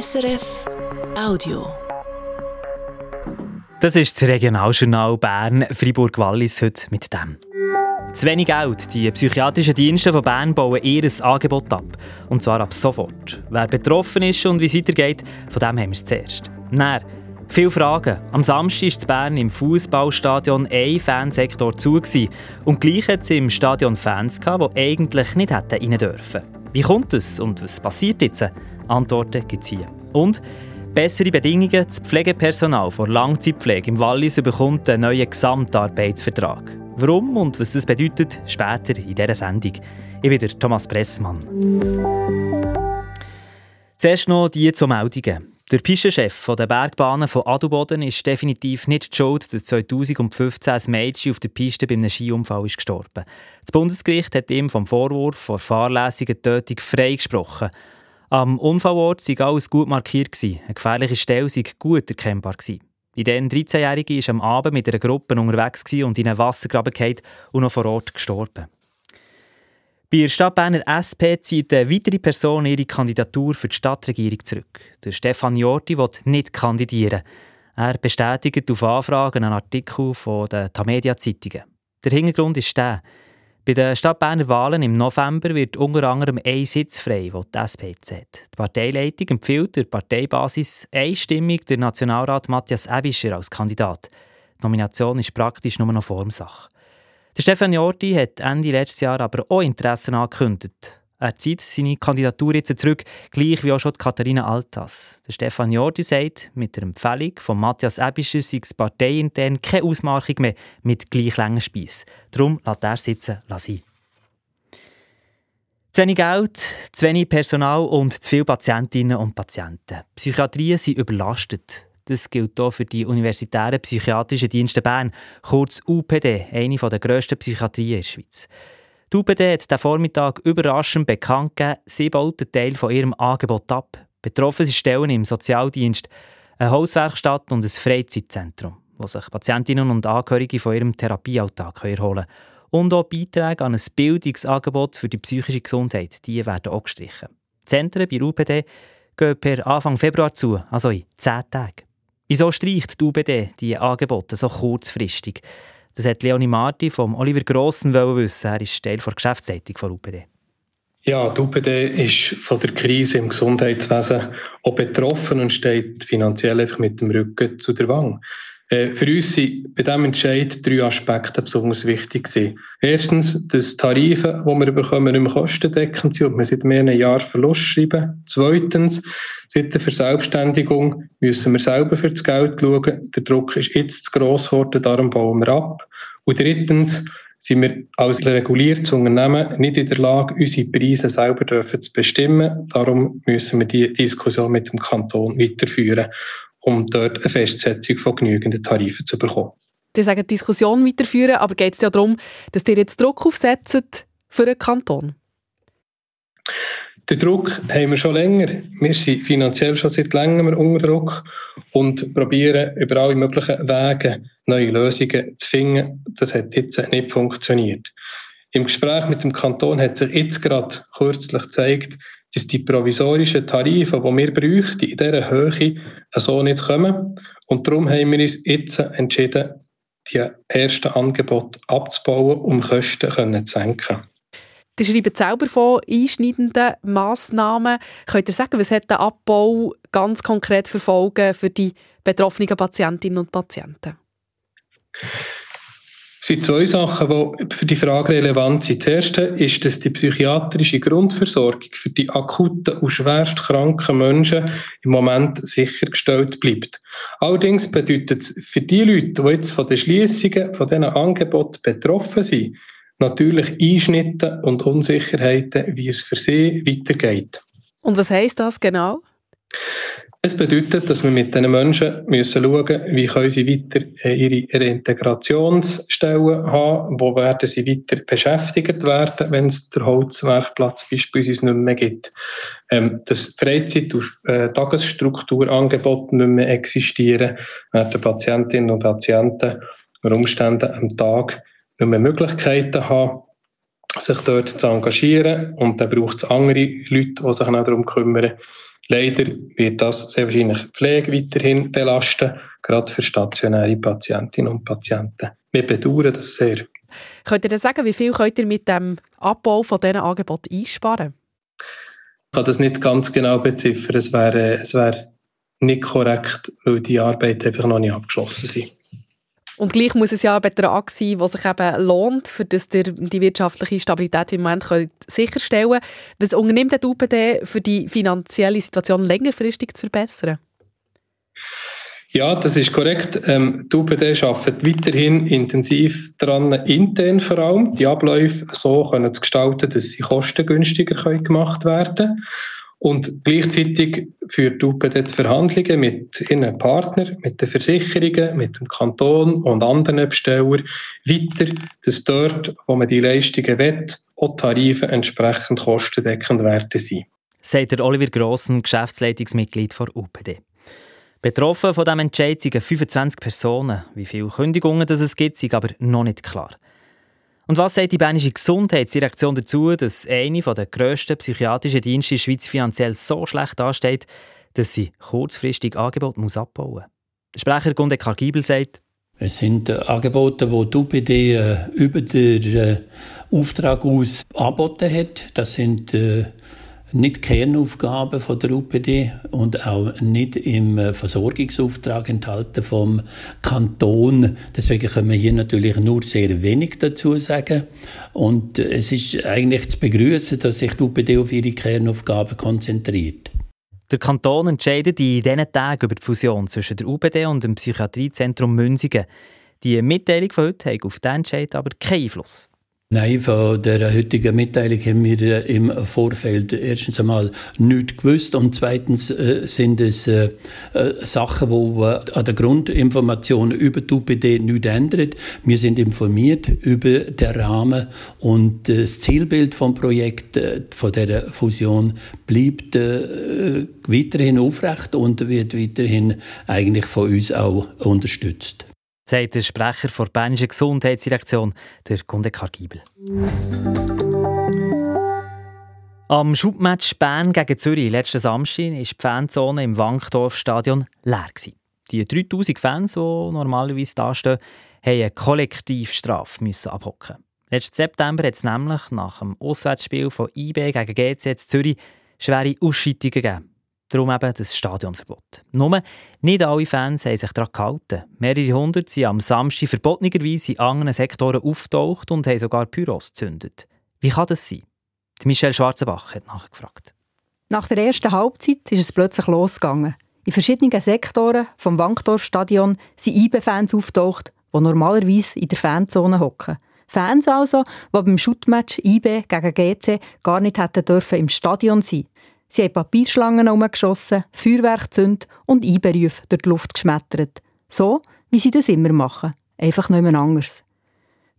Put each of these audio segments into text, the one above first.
SRF Audio. Das ist das Regionaljournal Bern Fribourg-Wallis heute mit dem. Zu wenig Geld. Die psychiatrischen Dienste von Bern bauen ihr Angebot ab. Und zwar ab sofort. Wer betroffen ist und wie es weitergeht, von dem haben wir es zuerst. Dann, viele Fragen. Am Samstag in Bern im Fußballstadion ein Fansektor zu. Und gleich hat es im Stadion Fans, die eigentlich nicht hätten rein dürfen. Wie kommt es und was passiert jetzt? Antworten gibt es hier. Und bessere Bedingungen. Das Pflegepersonal vor Langzeitpflege im Wallis bekommt einen neuen Gesamtarbeitsvertrag. Warum und was das bedeutet, später in dieser Sendung. Ich bin der Thomas Pressmann. Zuerst noch die zu Meldungen. Der Pistenchef der Bergbahnen von Adelboden ist definitiv nicht schuld, dass 2015 ein Mädchen auf der Piste bei einem Skiunfall ist gestorben Das Bundesgericht hat ihm vom Vorwurf vor fahrlässiger Tötung freigesprochen. Am Unfallort sei alles gut markiert. Eine gefährliche Stelle sei gut erkennbar. Gewesen. Die dann 13-Jährige war am Abend mit einer Gruppe unterwegs und in einen Wassergraben gefallen und noch vor Ort gestorben. Bei der Stadt Berner SP zieht eine weitere Person ihre Kandidatur für die Stadtregierung zurück. Der Stefan Jorti will nicht kandidieren. Er bestätigt auf Anfragen einen Artikel von den Tamedia Zeitungen. Der Hintergrund ist der, bei den Stadtberner Wahlen im November wird unter anderem ein Sitz frei, den die SP hat. Die Parteileitung empfiehlt der Parteibasis einstimmig den Nationalrat Matthias Ebischer als Kandidat. Die Nomination ist praktisch nur noch Formsache. Der Stefan Jordi hat Ende letztes Jahr aber auch Interessen angekündigt. Er zieht seine Kandidatur jetzt zurück, gleich wie auch schon Katharina Altas. Der Stefan Jordi sagt, mit der Empfehlung von Matthias Ebischer sei es parteiintern keine Ausmachung mehr mit gleich langen Speiss. Darum lässt er sitzen lassen. Zu wenig Geld, zu wenig Personal und zu viele Patientinnen und Patienten. Psychiatrien sind überlastet. Das gilt auch für die Universitären Psychiatrischen Dienste Bern, kurz UPD, eine der grössten Psychiatrien in der Schweiz. Die UPD hat diesen Vormittag überraschend bekannt gegeben, sie baut einen Teil von ihrem Angebot ab. Betroffen sind Stellen im Sozialdienst, eine Hauswerkstatt und ein Freizeitzentrum, wo sich Patientinnen und Angehörige von ihrem Therapiealltag erholen können. Und auch Beiträge an ein Bildungsangebot für die psychische Gesundheit, die werden auch gestrichen. Die Zentren bei der UPD gehen per Anfang Februar zu, also in zehn Tagen. Wieso streicht die UBD diese Angebote so kurzfristig? Das hat Leonie Marti vom Oliver Grossen wissen. Er ist Teil der Geschäftsleitung der UPD. Ja, die UPD ist von der Krise im Gesundheitswesen auch betroffen und steht finanziell einfach mit dem Rücken zu der Wange. Äh, für uns sind bei diesem Entscheid drei Aspekte besonders wichtig. Erstens, dass Tarife, die wir bekommen, nicht mehr kostendeckend sind und wir seit mehreren Jahren Verlust schreiben. Zweitens, seit der Verselbstständigung müssen wir selber für das Geld schauen. Der Druck ist jetzt zu gross geworden, darum bauen wir ab. Und drittens, sind wir als reguliertes Unternehmen nicht in der Lage, unsere Preise selber zu bestimmen. Darum müssen wir die Diskussion mit dem Kanton weiterführen um dort eine Festsetzung von genügenden Tarifen zu bekommen. Sie sagen Diskussion weiterführen, aber geht es ja darum, dass ihr jetzt Druck aufsetzt für den Kanton? Den Druck haben wir schon länger. Wir sind finanziell schon seit längerem unter Druck und probieren über alle möglichen Wege neue Lösungen zu finden. Das hat jetzt nicht funktioniert. Im Gespräch mit dem Kanton hat sich jetzt gerade kürzlich gezeigt, dass die provisorischen Tarife, die wir bräuchten, in dieser Höhe so nicht kommen. Und darum haben wir uns jetzt entschieden, die ersten Angebote abzubauen, um Kosten zu senken. Sie schreiben selber von einschneidenden Massnahmen. Könnt ihr sagen, was hat der Abbau ganz konkret für Folgen für die betroffenen Patientinnen und Patienten? Es sind zwei Sachen, die für die Frage relevant sind. Das erste ist, dass die psychiatrische Grundversorgung für die akuten und schwerst kranken Menschen im Moment sichergestellt bleibt. Allerdings bedeutet es für die Leute, die jetzt von den Schließungen von diesen Angeboten betroffen sind, natürlich Einschnitte und Unsicherheiten, wie es für sie weitergeht. Und was heißt das genau? Es bedeutet, dass wir mit diesen Menschen müssen schauen wie können sie weiter äh, ihre Reintegrationsstellen haben, wo werden sie weiter beschäftigt werden, wenn es der Holzwerkplatz beispielsweise nicht mehr gibt. Ähm, dass Freizeit- und äh, Tagesstrukturangebote nicht mehr existieren, werden Patientinnen und Patienten unter Umständen am Tag nicht mehr Möglichkeiten haben, sich dort zu engagieren. Und dann braucht es andere Leute, die sich auch darum kümmern, Leider wird das sehr wahrscheinlich Pflege weiterhin belasten, gerade für stationäre Patientinnen und Patienten. Wir bedauern das sehr. Könnt ihr denn sagen, wie viel könnt ihr mit dem Abbau von diesen Angeboten einsparen? Ich kann das nicht ganz genau beziffern. Es wäre, es wäre nicht korrekt, weil die Arbeit einfach noch nicht abgeschlossen ist. Und gleich muss es ja ein Betrag sein, der sich eben lohnt, für das ihr die wirtschaftliche Stabilität im Moment könnt sicherstellen könnt. Was unternimmt der UPD für die finanzielle Situation längerfristig zu verbessern? Ja, das ist korrekt. Ähm, die UPD arbeitet weiterhin intensiv daran, intern vor allem die Abläufe so können zu gestalten, dass sie kostengünstiger können gemacht werden können. Und gleichzeitig führt UPD die Verhandlungen mit ihren Partnern, mit den Versicherungen, mit dem Kanton und anderen Bestellern weiter, dass dort, wo man die Leistungen will, auch Tarife entsprechend kostendeckend werden sein. Sagt der Oliver Grossen, Geschäftsleitungsmitglied der UPD. Betroffen von diesem Entscheid sind 25 Personen. Wie viele Kündigungen es gibt, ist aber noch nicht klar. Und was sagt die Bernische Gesundheitsdirektion dazu, dass eine der grössten psychiatrischen Dienste in der Schweiz finanziell so schlecht dasteht, dass sie kurzfristig Angebote muss abbauen muss? Der Sprecher Gunde Kargibel sagt, es sind äh, Angebote, die die UPD äh, über den äh, Auftrag aus angeboten hat. Das sind äh, nicht Kernaufgaben von der UPD und auch nicht im äh, Versorgungsauftrag enthalten vom Kanton. Deswegen können wir hier natürlich nur sehr wenig dazu sagen. Und äh, es ist eigentlich zu begrüßen, dass sich die UPD auf ihre Kernaufgaben konzentriert. Der Kanton entscheidet in diesen Tagen über die Fusion zwischen der UPD und dem Psychiatriezentrum Münzigen. Die Mitteilung von heute hat auf diesen Entscheid aber keinen Einfluss. Nein, von der heutigen Mitteilung haben wir äh, im Vorfeld erstens einmal nichts gewusst und zweitens äh, sind es äh, Sachen, die an der Grundinformation über die UPD nichts ändern. Wir sind informiert über den Rahmen und das Zielbild vom Projekt von der Fusion bleibt weiterhin aufrecht und wird weiterhin eigentlich von uns auch unterstützt sagt der Sprecher der Bernischen Gesundheitsdirektion, der Gunde Kargibel. Am Schubmatch Bern gegen Zürich letzten Samstag war die Fanzone im Wankdorf-Stadion leer. Die 3000 Fans, die normalerweise da stehen, mussten eine Kollektivstrafe abhocken. Letzten September hat es nämlich nach dem Auswärtsspiel von IB gegen GC Zürich schwere Ausscheidungen gegeben. Darum eben das Stadionverbot. Nur nicht alle Fans haben sich daran gehalten. Mehrere hundert sind am Samstag verbotenerweise in anderen Sektoren auftaucht und haben sogar Pyros gezündet. Wie kann das sein? Die Michelle Schwarzenbach hat nachgefragt. Nach der ersten Halbzeit ist es plötzlich losgegangen. In verschiedenen Sektoren vom Wankdorfstadion sind IB-Fans auftaucht, die normalerweise in der Fanzone hocken. Fans also, die beim Shootmatch IB gegen GC gar nicht hätten dürfen im Stadion sein Sie haben Papierschlangen herumgeschossen, Feuerwerk gezündet und Einberufe durch die Luft geschmettert. So, wie sie das immer machen. Einfach mehr anders.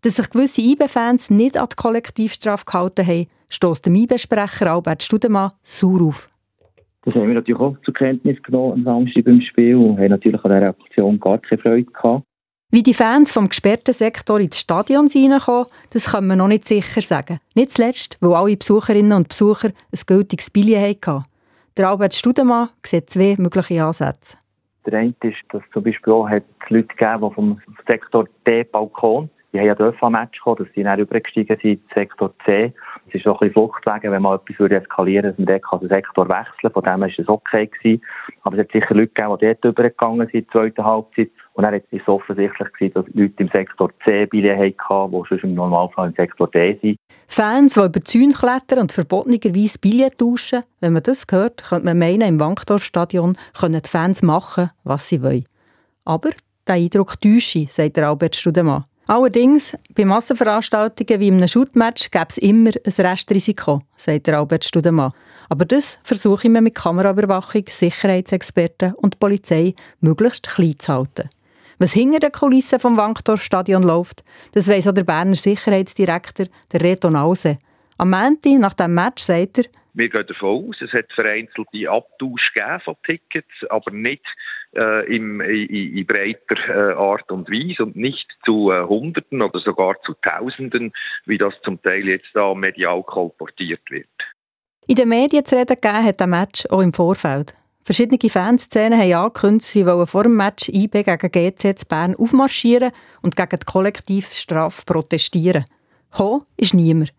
Dass sich gewisse IB-Fans nicht an die Kollektivstrafe gehalten haben, stößt dem IB-Sprecher Albert Studemann sauer auf. Das haben wir natürlich auch zur Kenntnis genommen am Samstag beim Spiel und haben natürlich an dieser Aktion gar keine Freude gehabt. Wie die Fans vom gesperrten Sektor ins Stadion reinkommen, das können wir noch nicht sicher sagen. Nicht zuletzt, weil alle Besucherinnen und Besucher ein gültiges Billett hatten. Der Albert Studemann sieht zwei mögliche Ansätze. Der eine ist, dass es zum Beispiel auch Leute gegeben die vom Sektor D Balkon die haben ja dürfen Match kommen, dass sie dann übergestiegen sind in Sektor C. Es ist so ein bisschen Fluchtwege, wenn mal etwas würde eskalieren dass man dort den Sektor wechseln kann. Von dem war es okay gewesen. Aber es hat sicher Leute gegeben, die dort übergegangen sind zweiten Halbzeit. Und dann war es offensichtlich gewesen, dass Leute im Sektor C Billett hatten, die sonst im Normalfall im Sektor D sind. Fans, die über die Zäune klettern und verbotenerweise Billett tauschen, wenn man das hört, könnte man meinen, im Wankdorfstadion können die Fans machen, was sie wollen. Aber der Eindruck täusche, sagt Albert Studemann. Allerdings, bei Massenveranstaltungen wie einem Shootmatch gäbe es immer ein Restrisiko, sagt Albert Studemann. Aber das versuche ich mir mit Kameraüberwachung, Sicherheitsexperten und Polizei möglichst klein zu halten. Was hinter den Kulissen vom Wankdorfstadion läuft, das weiss auch der Berner Sicherheitsdirektor, der Reto Nause. Am Montag nach dem Match sagt er, wir gehen davon aus, es hat vereinzelte Abtausch von Tickets, aber nicht äh, im, in, in, breiter äh, Art und Weise und nicht zu äh, Hunderten oder sogar zu Tausenden, wie das zum Teil jetzt da medial kolportiert wird. In den Medien zu reden gegeben hat der Match auch im Vorfeld. Verschiedene Fanszenen haben angekündigt, sie wollen vor dem Match IB gegen GZ Bern aufmarschieren und gegen die Kollektivstrafe protestieren. Gekommen ist niemand.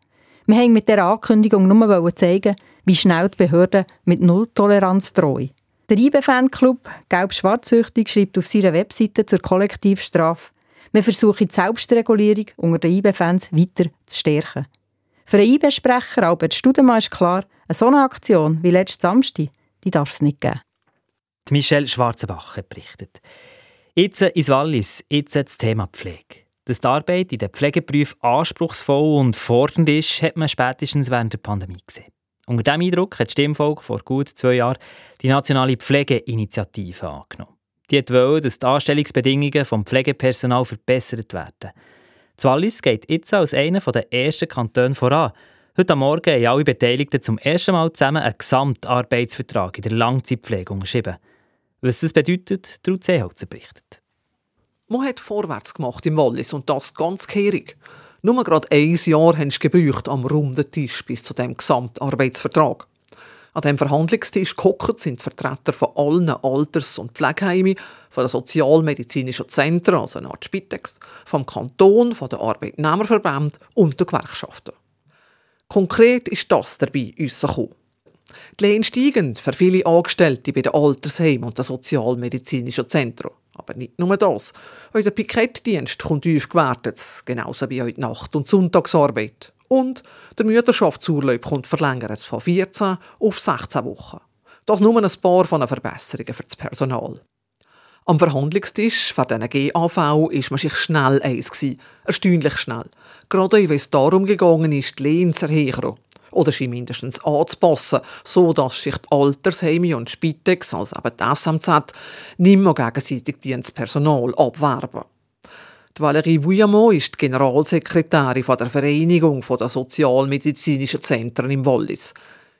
Wir haben mit dieser Ankündigung nur zeigen, wie schnell die Behörden mit Nulltoleranz drohen. Der IB-Fanclub Gelb-Schwarzsüchtig schreibt auf seiner Webseite zur Kollektivstrafe, wir versuchen die Selbstregulierung unter den IB-Fans weiter zu stärken. Für den IB-Sprecher Albert Studemann ist klar, eine solche Aktion wie letzten Samstag die darf es nicht geben. Michelle Schwarzenbach berichtet. Jetzt ins Wallis, jetzt das Thema Pflege. Dass die Arbeit in den Pflegeberufen anspruchsvoll und fordernd ist, hat man spätestens während der Pandemie gesehen. Unter diesem Eindruck hat die Stimmvolk vor gut zwei Jahren die nationale Pflegeinitiative angenommen. Die wollte, dass die Anstellungsbedingungen des Pflegepersonal verbessert werden. Das Wallis geht jetzt als einer der ersten Kantone voran Heute Morgen haben alle Beteiligten zum ersten Mal zusammen einen Gesamtarbeitsvertrag in der Langzeitpflege unterschrieben. Was das bedeutet, Ruth Seeholzer berichtet. Man hat vorwärts gemacht im Wallis und das ganz kehrig. Nur gerade ein Jahr haben sie gebraucht am runden Tisch bis zu dem Gesamtarbeitsvertrag. An dem Verhandlungstisch gehockt sind Vertreter von allen Alters- und Pflegeheimen, von den sozialmedizinischen Zentren, also eine Art Spitex, vom Kanton, von den Arbeitnehmerverbänden und den Gewerkschaften. Konkret ist das dabei rausgekommen. Die Löhne steigen für viele Angestellte bei den Altersheimen und den sozialmedizinischen Zentren. Aber nicht nur das. Auch der Pikettdienst kommt aufgewertet, genauso wie die Nacht- und Sonntagsarbeit. Und der Mütterschaftsurlaub kommt verlängert von 14 auf 16 Wochen. Das nur ein paar von den Verbesserungen für das Personal. Am Verhandlungstisch für diesen GAV ist man sich schnell eins. Erstaunlich schnell. Gerade weil es darum gegangen ist, die Lehne zu erhöhen. Oder sie mindestens anzupassen, so dass sich die Altersheime und Spitex, also eben die SMZ, nicht mehr gegenseitig Dienstpersonal abwerben. Die Valerie Vuillamont ist die Generalsekretärin der Vereinigung der sozialmedizinischen Zentren im Wallis.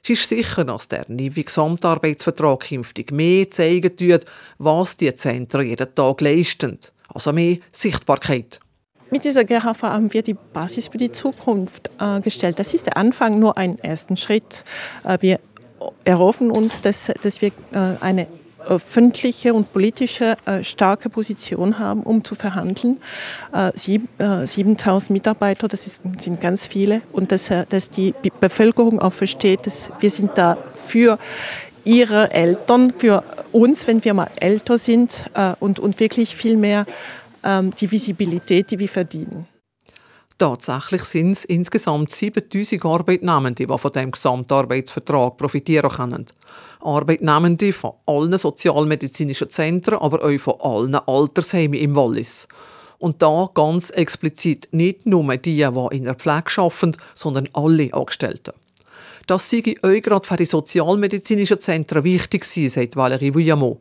Sie ist sicher, dass der neue Gesamtarbeitsvertrag künftig mehr zeigen wird, was die Zentren jeden Tag leisten. Also mehr Sichtbarkeit. Mit dieser GHV haben wir die Basis für die Zukunft äh, gestellt. Das ist der Anfang, nur ein ersten Schritt. Äh, wir erhoffen uns, dass, dass wir äh, eine öffentliche und politische äh, starke Position haben, um zu verhandeln. Äh, sieb, äh, 7000 Mitarbeiter, das ist, sind ganz viele. Und dass, äh, dass die Bevölkerung auch versteht, dass wir sind da für ihre Eltern, für uns, wenn wir mal älter sind äh, und, und wirklich viel mehr ähm, die Visibilität, die wir verdienen. Tatsächlich sind es insgesamt 7000 Arbeitnehmende, die von dem Gesamtarbeitsvertrag profitieren können. Arbeitnehmende von allen sozialmedizinischen Zentren, aber auch von allen Altersheimen im Wallis. Und da ganz explizit nicht nur die, die in der Pflege arbeiten, sondern alle Angestellten. Das sei euch gerade für die sozialmedizinischen Zentren wichtig sein, sagt Valérie Vuillamot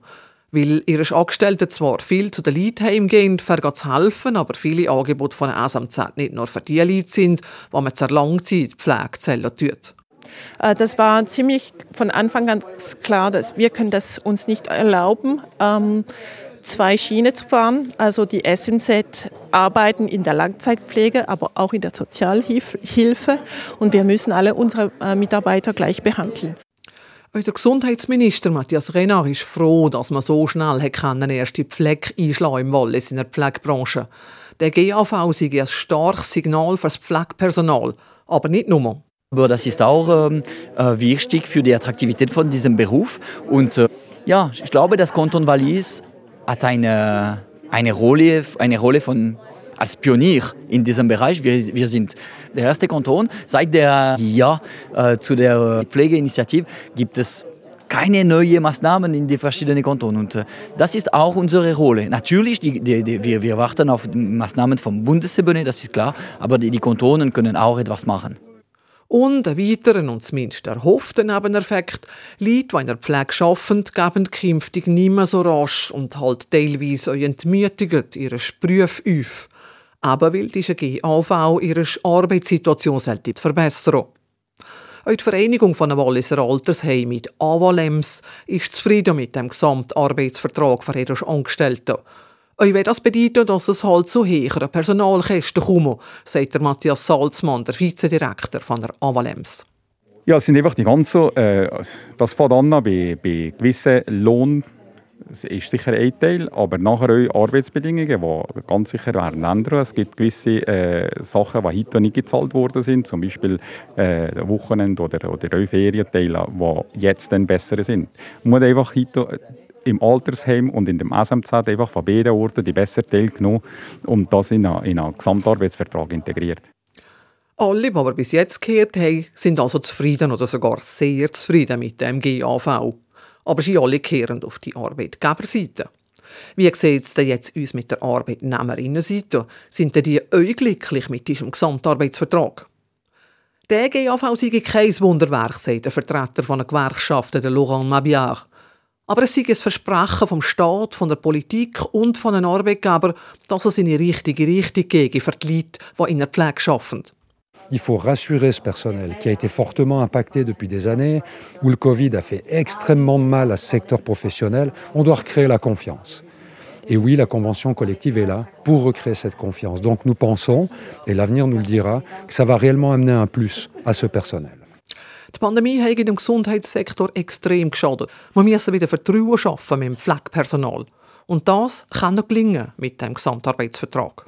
weil ihre Angestellten zwar viel zu den Leuten heimgehen, um zu helfen, aber viele Angebote von der SMZ nicht nur für die Leute sind, die man zur Langzeitpflege zählen tut. Äh, das war ziemlich von Anfang an klar, dass wir können das uns nicht erlauben, ähm, zwei Schienen zu fahren. Also die SMZ arbeiten in der Langzeitpflege, aber auch in der Sozialhilfe und wir müssen alle unsere äh, Mitarbeiter gleich behandeln. Der Gesundheitsminister Matthias Renard ist froh, dass man so schnell eine erste Pflege einschlagen im Wallis in der Pflegebranche. Der GAV sei ein starkes Signal für das Pflegepersonal, aber nicht nur. Aber das ist auch ähm, äh, wichtig für die Attraktivität von diesem Beruf. Und äh, ja, ich glaube, das Kanton Wallis hat eine, eine, Rolle, eine Rolle von als Pionier in diesem Bereich. Wir, wir sind der erste Kanton. Seit der Ja äh, zu der Pflegeinitiative gibt es keine neuen Maßnahmen in die verschiedenen Kantonen. Und äh, das ist auch unsere Rolle. Natürlich, die, die, die, wir, wir warten auf Maßnahmen vom Bundesebene, das ist klar, aber die, die Kantonen können auch etwas machen. Und einen weiteren und zumindest erhofften Nebeneffekt, Leute, die in der Pflege arbeiten, geben künftig nicht mehr so rasch und halt teilweise auch entmütigend ihre Sprüche auf. Eben weil diese GAV ihre Arbeitssituation verbessern. Auch die Vereinigung von Walliser Altersheimen, mit AWALEMS, ist zufrieden mit dem Gesamtarbeitsvertrag für ihre Angestellten. Wenn das bedeutet, dass es halt zu höheren Personalkosten kommt, sagt der Matthias Salzmann, der Vizedirektor von der AWALEMS. Ja, es sind einfach die ganzen, äh, das fängt an bei, bei gewissen Lohn, das ist sicher ein Teil, aber nachher auch Arbeitsbedingungen, die ganz sicher werden ändern. Es gibt gewisse äh, Sachen, die heute nicht gezahlt worden sind, zum Beispiel äh, Wochenende oder, oder auch Ferienteile, die jetzt dann besser sind. Man muss einfach heute im Altersheim und in dem SMZ einfach von beiden Orten die besseren Teile genommen und das in einen, in einen Gesamtarbeitsvertrag integriert. Alle, die aber bis jetzt gehört haben, sind also zufrieden oder sogar sehr zufrieden mit dem GAV. Aber sie alle kehren auf die Arbeitgeberseite. Wie sieht es denn jetzt uns mit der Arbeitnehmerinnenseite? Sind denn die euch glücklich mit diesem Gesamtarbeitsvertrag? Der GAV sei kein Wunderwerk, sagt der Vertreter von der Gewerkschaft, der Laurent Mabiard. Aber es sei ein Versprechen vom Staat, von der Politik und von den Arbeitgebern, dass es in die richtige Richtung geht für die Leute, die in der Pflege arbeiten. Il faut rassurer ce personnel qui a été fortement impacté depuis des années, où le Covid a fait extrêmement mal à ce secteur professionnel. On doit recréer la confiance. Et oui, la convention collective est là pour recréer cette confiance. Donc nous pensons, et l'avenir nous le dira, que ça va réellement amener un plus à ce personnel. Die Pandemie hat dem Gesundheitssektor extrem geschadet. Wir müssen wieder Vertrauen schaffen mit dem Pflegepersonal. Und das kann noch gelingen mit dem Gesamtarbeitsvertrag.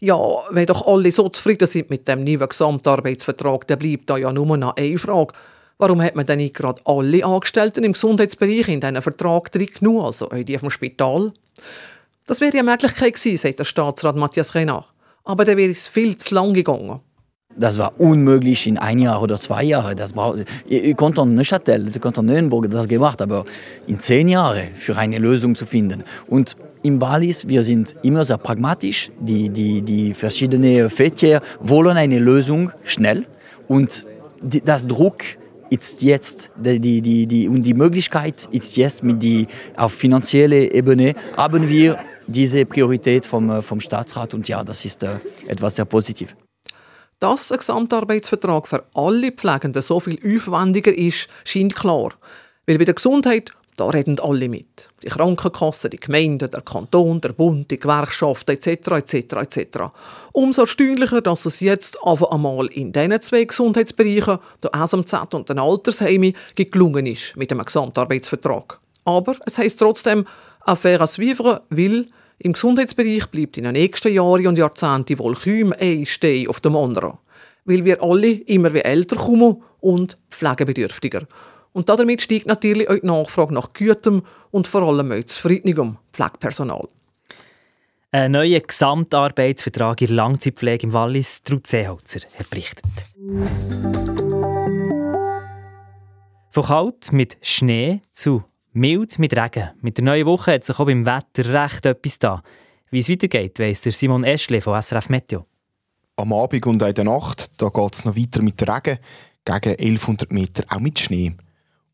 Ja, wenn doch alle so zufrieden sind mit dem neuen Gesamtarbeitsvertrag, dann bleibt da ja nur noch eine Frage. Warum hat man denn nicht gerade alle Angestellten im Gesundheitsbereich in diesen Vertrag drin genommen, also auch die vom Spital? Das wäre ja eine Möglichkeit gewesen, sagt der Staatsrat Matthias Renach. Aber dann wäre es viel zu lang gegangen. Das war unmöglich in ein Jahr oder zwei Jahren. Das ihr konnte Neuchâtel, ihr konnte Neuenburg das gemacht, aber in zehn Jahren für eine Lösung zu finden. Und im Wallis, wir sind immer sehr pragmatisch. Die, die, die verschiedenen Väter wollen eine Lösung schnell. Und die, das Druck ist jetzt, die, die, die, und die Möglichkeit ist jetzt mit die, auf finanzieller Ebene haben wir diese Priorität vom, vom Staatsrat und ja, das ist äh, etwas sehr positiv. Dass ein Gesamtarbeitsvertrag für alle Pflegenden so viel aufwendiger ist, scheint klar. Weil bei der Gesundheit, da reden alle mit. Die Krankenkassen, die Gemeinden, der Kanton, der Bund, die Gewerkschaften etc. etc. etc. Umso erstaunlicher, dass es jetzt einfach einmal in diesen zwei Gesundheitsbereichen, der SMZ und den Altersheimen, gelungen ist mit dem Gesamtarbeitsvertrag. Aber es heißt trotzdem, Affaire à suivre, weil im Gesundheitsbereich bleibt in den nächsten Jahren und Jahrzehnten wohl kaum ein Stein auf dem anderen. Weil wir alle immer wie älter kommen und pflegebedürftiger. Und damit steigt natürlich auch die Nachfrage nach gutem und vor allem auch zufriedenem Pflegepersonal. Ein neuer Gesamtarbeitsvertrag in der Langzeitpflege im Wallis, Trud Seeholzer, hat berichtet. Von kalt mit Schnee zu Mild mit Regen. Mit der neuen Woche hat sich auch beim Wetter recht etwas da. Wie es weitergeht, weiss der Simon Eschle von SRF Meteo. Am Abend und in der Nacht geht es noch weiter mit Regen, gegen 1100 Meter auch mit Schnee.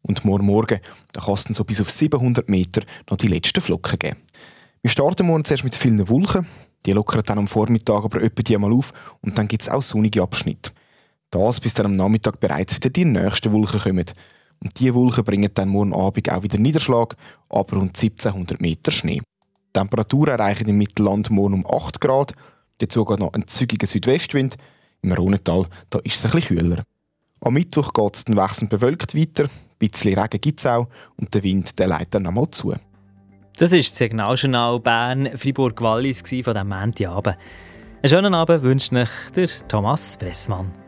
Und morgen Morgen da kann es dann so bis auf 700 Meter noch die letzten Flocken geben. Wir starten morgen zuerst mit vielen Wolken. Die lockern dann am Vormittag aber etwa die mal auf und dann gibt es auch sonnige Abschnitte. Das, bis dann am Nachmittag bereits wieder die nächsten Wolken kommen. Und diese Wolken bringen dann morgen Abend auch wieder Niederschlag, aber rund 1700 Meter Schnee. Die Temperaturen erreichen im Mittelland morgen um 8 Grad. Dazu geht noch ein zügiger Südwestwind. Im Rhonental da ist es ein bisschen kühler. Am Mittwoch geht es dann wechselnd bewölkt weiter. Ein bisschen Regen gibt es auch und der Wind der leitet dann einmal zu. Das ist das Signaljournal Bern Fribourg-Wallis von diesem Montagabend. Einen schönen Abend wünscht euch der Thomas Pressmann.